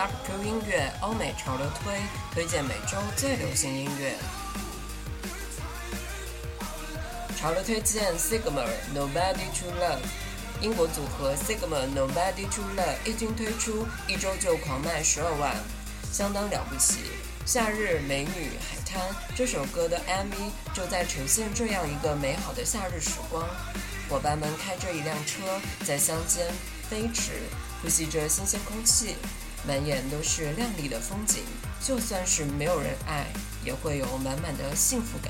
Dark Q 音乐欧美潮流推，推荐每周最流行音乐。潮流推荐 Sigma Nobody to Love，英国组合 Sigma Nobody to Love 一经推出，一周就狂卖十二万，相当了不起。夏日美女海滩这首歌的 MV 就在呈现这样一个美好的夏日时光，伙伴们开着一辆车在乡间飞驰，呼吸着新鲜空气，满眼都是亮丽的风景，就算是没有人爱，也会有满满的幸福感。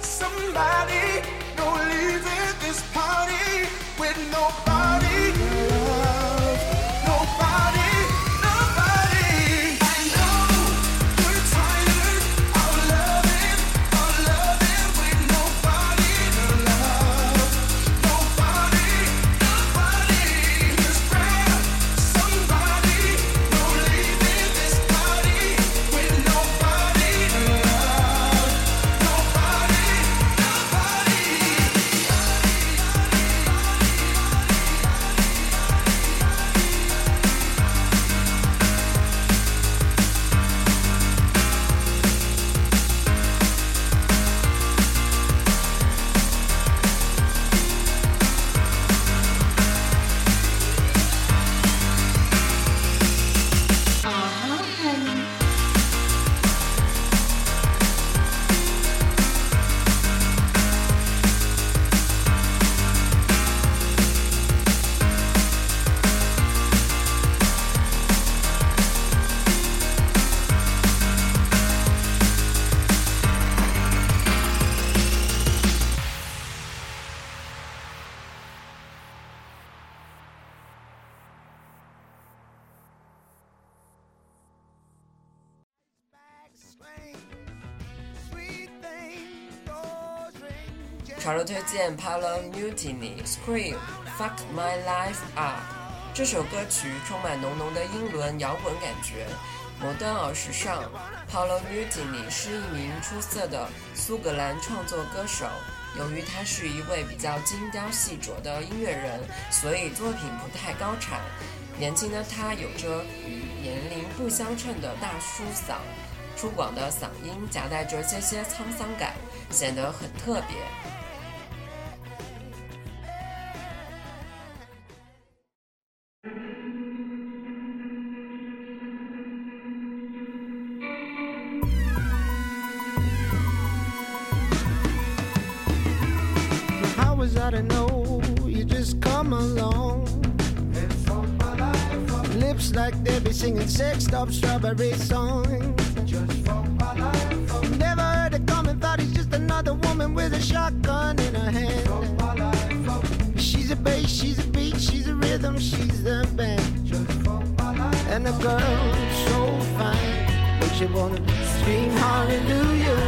Somebody, no leaving this party with nobody. 潮流推荐 Paulo Mutiny Scream Fuck My Life Up。这首歌曲充满浓浓的英伦摇滚感觉，摩登而时尚。Paolo Nutini 是一名出色的苏格兰创作歌手。由于他是一位比较精雕细琢的音乐人，所以作品不太高产。年轻的他有着与年龄不相称的大叔嗓，粗犷的嗓音夹带着些些沧桑感，显得很特别。Singing sexed up strawberry songs. Never heard it coming, thought he's just another woman with a shotgun in her hand. She's a bass, she's a beat, she's a rhythm, she's the band. And the girl so fine, makes you wanna scream hallelujah.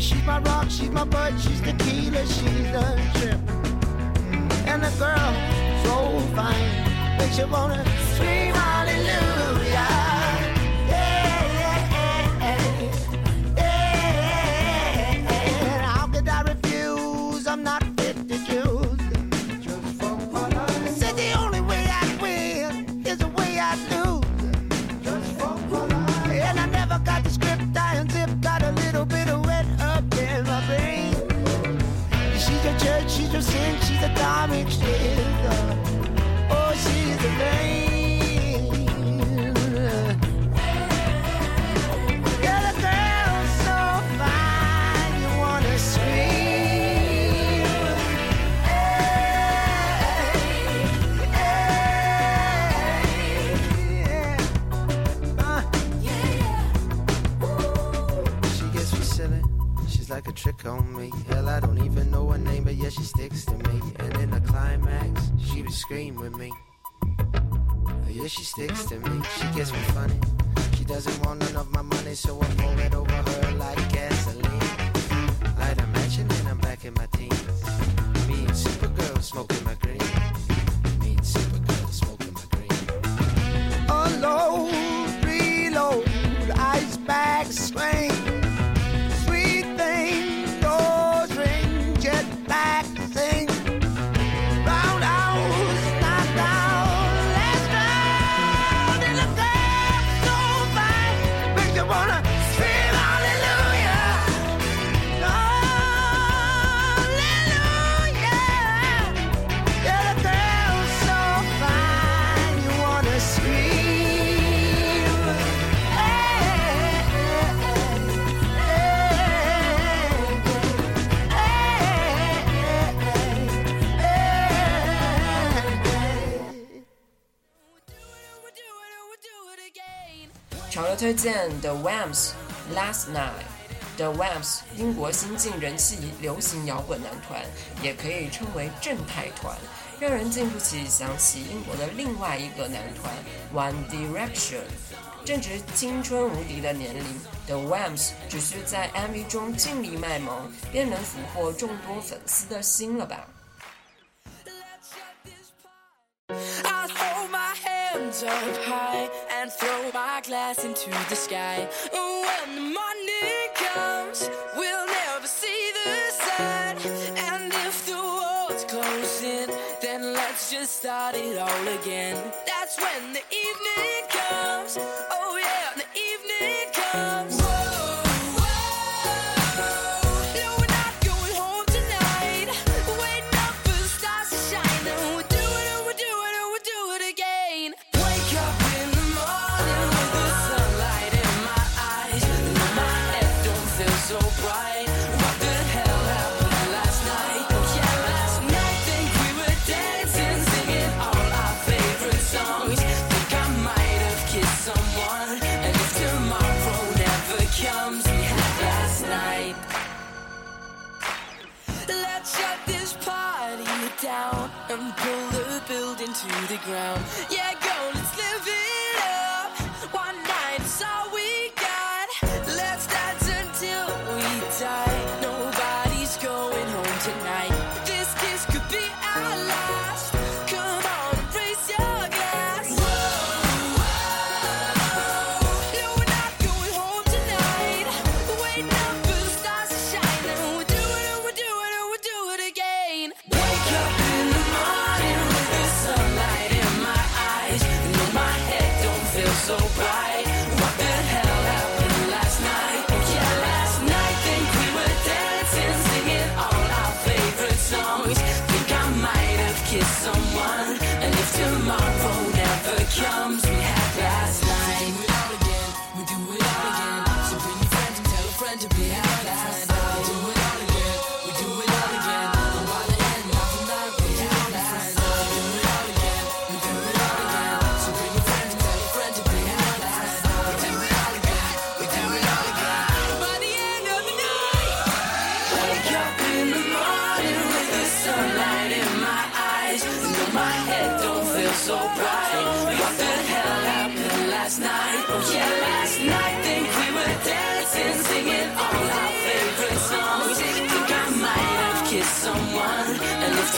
But she's my rock, she's my bud, she's the tequila, she's the trip. And the girl, so fine, makes you wanna scream with me. Yeah, she sticks to me. She gets me funny. She doesn't want none of my money, so I pour it over her 潮流推荐 The Wham's Last Night。The Wham's 英国新晋人气流行摇滚男团，也可以称为正太团，让人禁不起想起英国的另外一个男团 One Direction。正值青春无敌的年龄，The Wham's 只需在 MV 中尽力卖萌，便能俘获众多粉丝的心了吧。Hands up high and throw my glass into the sky. When the morning comes, we'll never see the sun. And if the world's closing, then let's just start it all again. That's when the evening comes. To the ground. Yeah,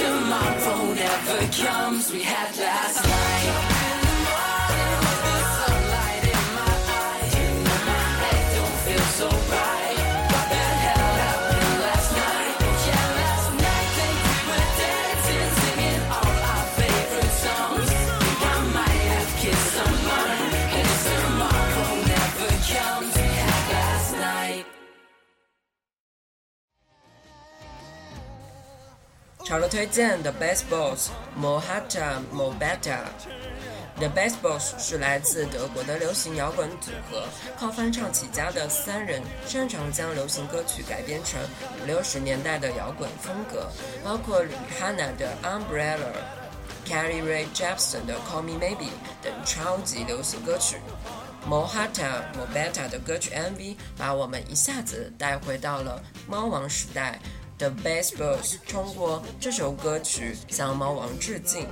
and if tomorrow never comes, we had last night. 好了推荐 The Best Boss Mohata Mobeta。The Best Boss 是来自德国的流行摇滚组合，靠翻唱起家的三人，擅长将流行歌曲改编成五六十年代的摇滚风格，包括 Rihanna 的 Umbrella、Carrie Rae Jepsen 的 Call Me Maybe 等超级流行歌曲。Mohata Mobetta 的歌曲 MV 把我们一下子带回到了猫王时代。The Bass Boss 通过这首歌曲向猫王致敬。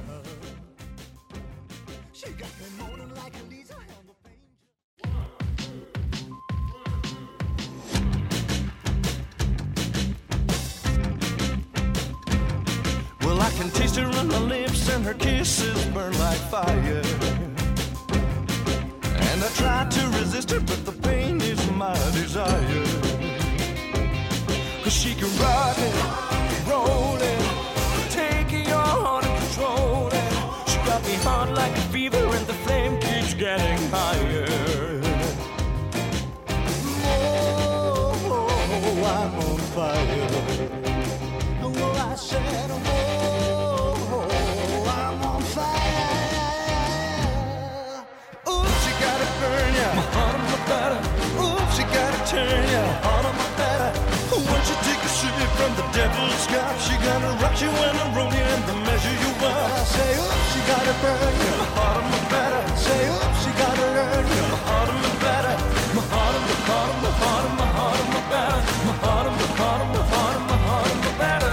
Me hot like a fever and the flame keeps getting higher. Oh, I'm on fire. Oh, I said, oh, I'm on fire. Ooh, she gotta burn ya. My heart on my batter. Ooh, she gotta turn ya. Once you take a sip from the devil's cup, she gonna rock you and roll you and the measure you up. I say, ooh, she gotta burn ya. My heart on my batter. Say, ooh, she gotta learn ya. My heart on my batter. My heart on my heart on my heart on my heart on my batter. My heart on my heart on my heart on my heart on my batter.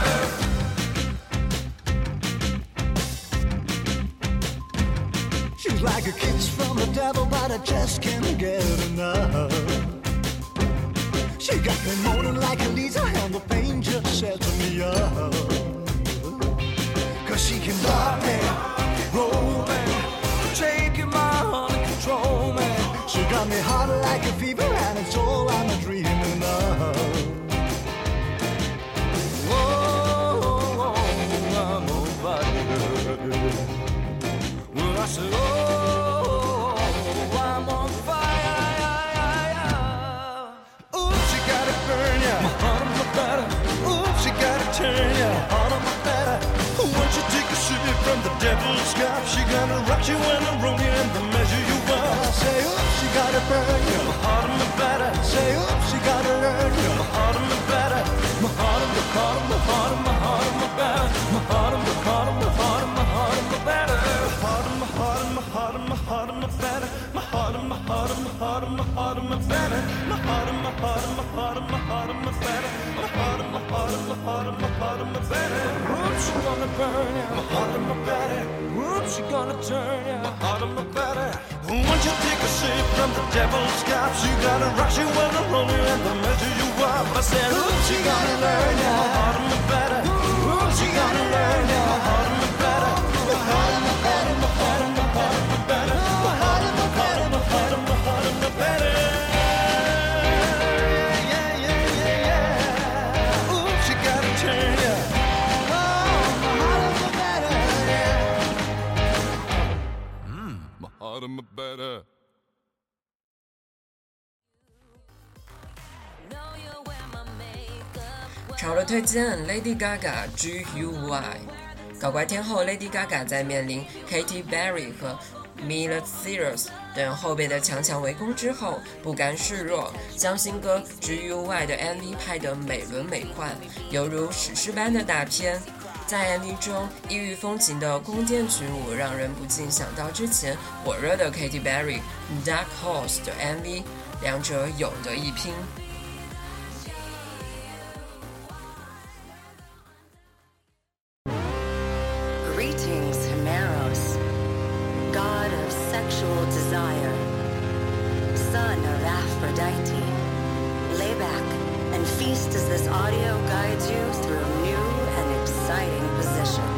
She's like a kiss from the devil, but I just can't get enough. She got me moaning like a Lisa, and the pain just sets me up. Cause she can rock me, roll me, taking my heart and control me. She got me hot like a fever, and it's all I'm dreaming of. Whoa, I'm on fire. Well, I said, oh, you and roll you and the measure you up. Say, ooh, she gotta burn ya. My heart on my batter. Say, ooh, she gotta learn ya. My heart on my batter. My heart on my heart on my heart on my heart on my batter. My heart on my heart on my heart on my heart on my batter. Heart on my heart on my heart on my heart on my batter. My heart on my heart on my heart on my heart on my batter. My heart on my heart on my heart on my heart on my batter. My heart on my heart on my heart on my heart on my batter. Oops, burn ya. My heart of my. Whoop, she gonna turn ya. My heart of my Betty. Once you take a sip from the devil's cup, she gotta rock you when the roll you and the measure you up. I said, Ooh, she gonna learn ya. My heart of my. Ooh, she gonna learn ya. My heart of my Betty. My heart of my better. Know you wear my makeup 潮流推荐 Lady Gaga G U Y。搞怪天后 Lady Gaga 在面临 Katy Perry 和 Miley Cyrus 等后辈的强强围攻之后，不甘示弱，将新歌 G U Y 的 MV 拍得美轮美奂，犹如史诗般的大片。在 MV 中，异域风情的弓箭群舞让人不禁想到之前火热的 Katy Perry Dark Horse 的 MV，两者有得一拼。 Greetings, Himeros, god of sexual desire, son of Aphrodite. Lay back and feast as this audio guides you through new and exciting positions.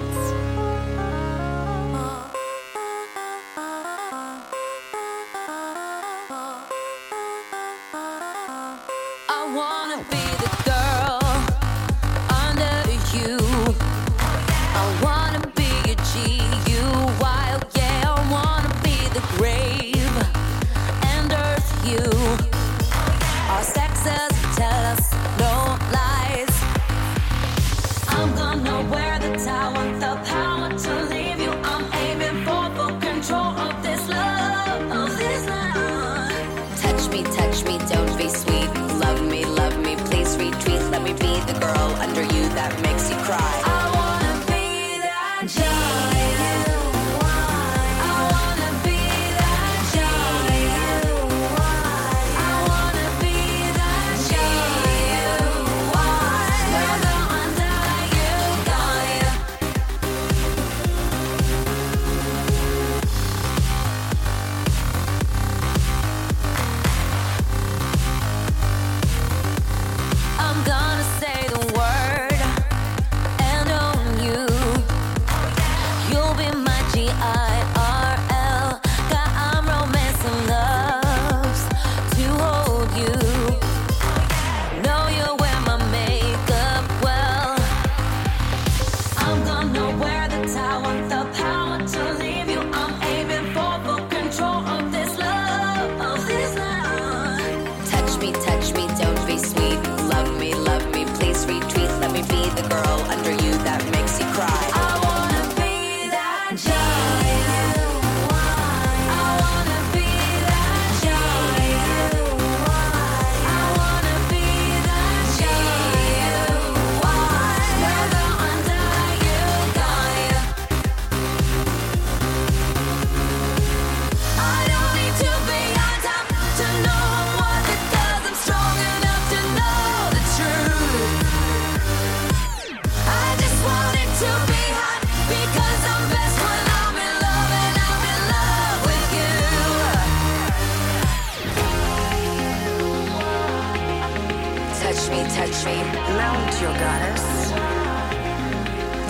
Touch me, touch me, mount your goddess.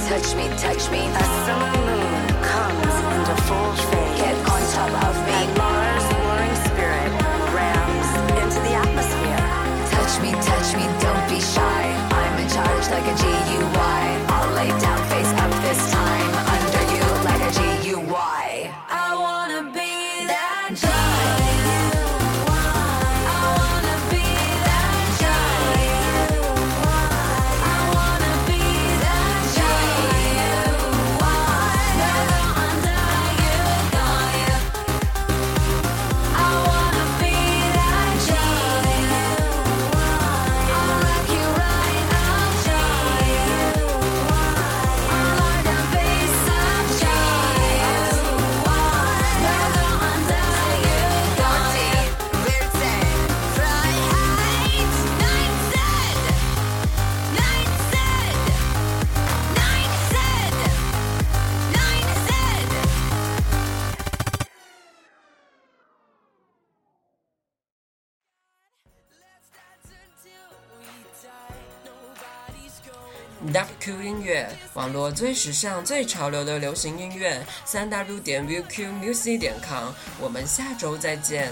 Touch me, touch me, a summer moon comes into full fade. Get on top of me, WQ 音乐，网络最时尚、最潮流的流行音乐，三 W 点 WQMusic 点 com 我们下周再见。